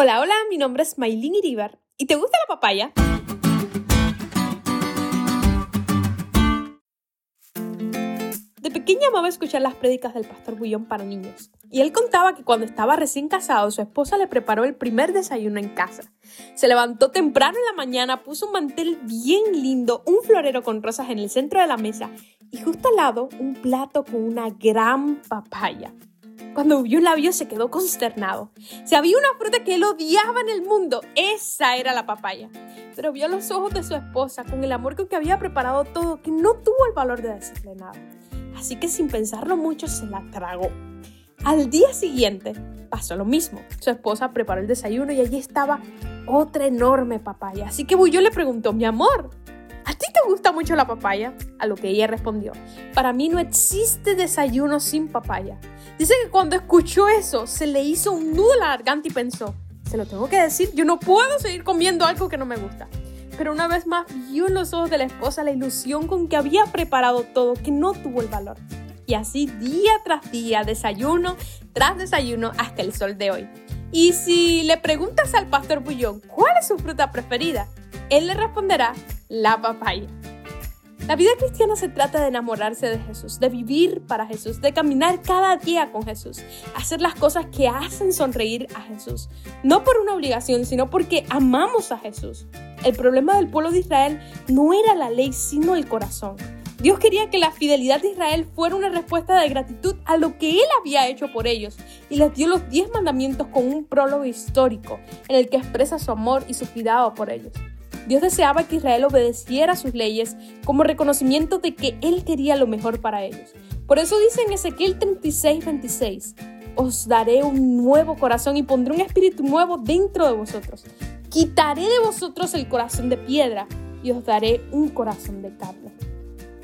Hola, hola, mi nombre es Maylin Iribar. ¿Y te gusta la papaya? De pequeña amaba escuchar las prédicas del pastor Bullón para niños. Y él contaba que cuando estaba recién casado, su esposa le preparó el primer desayuno en casa. Se levantó temprano en la mañana, puso un mantel bien lindo, un florero con rosas en el centro de la mesa y justo al lado un plato con una gran papaya. Cuando vio la vio se quedó consternado. Si había una fruta que él odiaba en el mundo, esa era la papaya. Pero vio los ojos de su esposa con el amor con que había preparado todo, que no tuvo el valor de decirle nada. Así que sin pensarlo mucho se la tragó. Al día siguiente pasó lo mismo. Su esposa preparó el desayuno y allí estaba otra enorme papaya. Así que Buyo le preguntó, mi amor, ¿a ti te gusta mucho la papaya? A lo que ella respondió, para mí no existe desayuno sin papaya. Dice que cuando escuchó eso, se le hizo un nudo en la garganta y pensó, se lo tengo que decir, yo no puedo seguir comiendo algo que no me gusta. Pero una vez más vio en los ojos de la esposa la ilusión con que había preparado todo, que no tuvo el valor. Y así día tras día, desayuno tras desayuno hasta el sol de hoy. Y si le preguntas al pastor Bullón cuál es su fruta preferida, él le responderá la papaya. La vida cristiana se trata de enamorarse de Jesús, de vivir para Jesús, de caminar cada día con Jesús, hacer las cosas que hacen sonreír a Jesús, no por una obligación, sino porque amamos a Jesús. El problema del pueblo de Israel no era la ley, sino el corazón. Dios quería que la fidelidad de Israel fuera una respuesta de gratitud a lo que Él había hecho por ellos y les dio los diez mandamientos con un prólogo histórico en el que expresa su amor y su cuidado por ellos. Dios deseaba que Israel obedeciera sus leyes como reconocimiento de que Él quería lo mejor para ellos. Por eso dice en Ezequiel 36, 26, os daré un nuevo corazón y pondré un espíritu nuevo dentro de vosotros. Quitaré de vosotros el corazón de piedra y os daré un corazón de carne.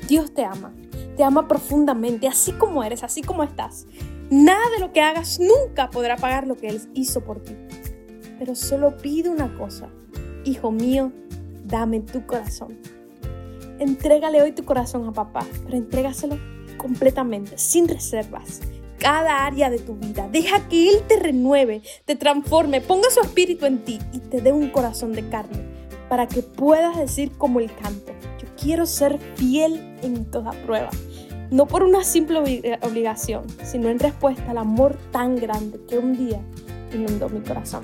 Dios te ama, te ama profundamente, así como eres, así como estás. Nada de lo que hagas nunca podrá pagar lo que Él hizo por ti. Pero solo pide una cosa, hijo mío, dame tu corazón. Entrégale hoy tu corazón a papá, pero entrégaselo completamente, sin reservas. Cada área de tu vida. Deja que Él te renueve, te transforme, ponga su espíritu en ti y te dé un corazón de carne para que puedas decir como el canto, yo quiero ser fiel en toda prueba. No por una simple obligación, sino en respuesta al amor tan grande que un día inundó mi corazón.